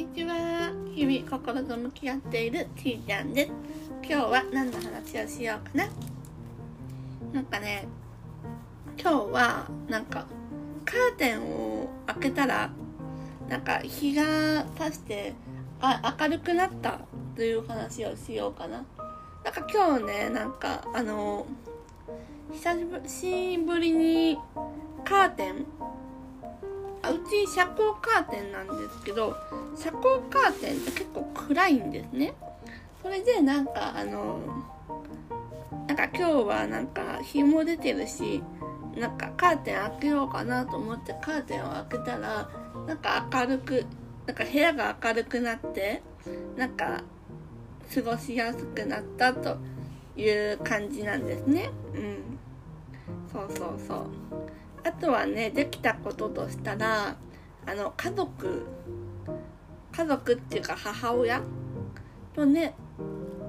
にちは。日々心と向き合っているちーちゃんです。今日は何の話をしようかな。なんかね、今日はなんかカーテンを開けたらなんか日が差してあ明るくなったという話をしようかな。なんか今日ね、なんかあの、久しぶりにカーテンうち遮光カーテンなんですけど遮光カーテンって結構暗いんですね。それでなんかあのなんか今日はなんか日も出てるしなんかカーテン開けようかなと思ってカーテンを開けたらなんか明るくなんか部屋が明るくなってなんか過ごしやすくなったという感じなんですね。うん。そうそうそう。あとはねできたこととしたらあの家族家族っていうか母親？とね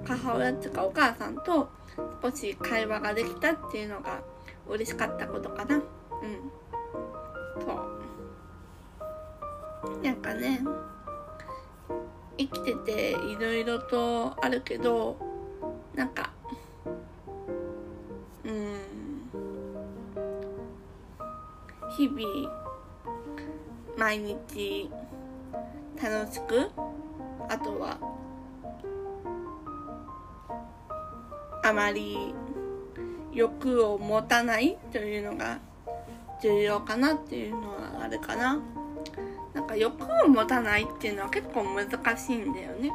母親っていうかお母さんと少し会話ができたっていうのが嬉しかったことかな。うん。そう。なんかね生きてていろいろとあるけどなんか日々毎日楽しくあとはあまり欲を持たないというのが重要かなっていうのはあるかな。なんか欲を持たないっていうのは結構難しいんだよね。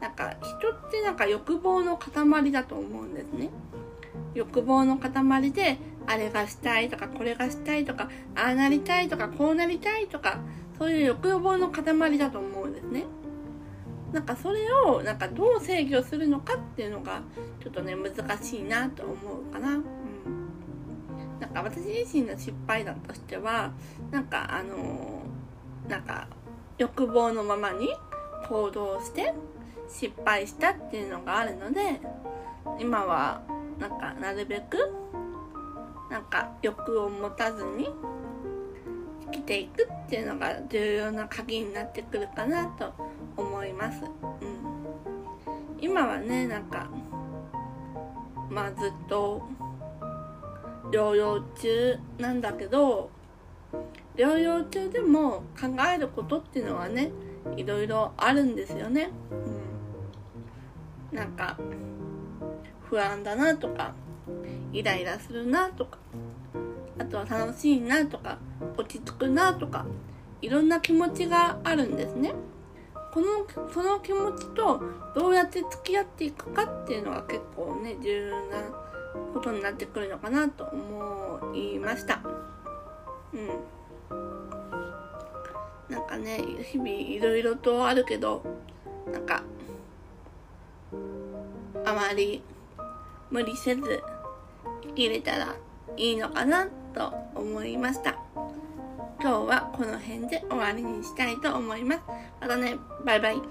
なんか人ってなんか欲望の塊だと思うんですね。欲望の塊であれがしたいとかこれがしたいとかああなりたいとかこうなりたいとかそういう欲望の塊だと思うんですね。なんかそれをなんかどう制御するのかっていうのがちょっとね難しいなと思うかな。うん。なんか私自身の失敗談としてはなんかあのー、なんか欲望のままに行動して失敗したっていうのがあるので今はなんかなるべくなんか欲を持たずに生きていくっていうのが重要な鍵になってくるかなと思います。うん、今はねなんかまあずっと療養中なんだけど療養中でも考えることっていうのはねいろいろあるんですよね。うん、なんか不安だなとかイライラするなとかあとは楽しいなとか落ち着くなとかいろんな気持ちがあるんですね。このその気持ちとどうやって付き合っていくかっていうのが結構ね重要なことになってくるのかなと思いました。うん。なんかね日々いろいろとあるけどなんかあまり無理せず切れたらいいのかなと思いました。今日はこの辺で終わりにしたいと思います。またね。バイバイ。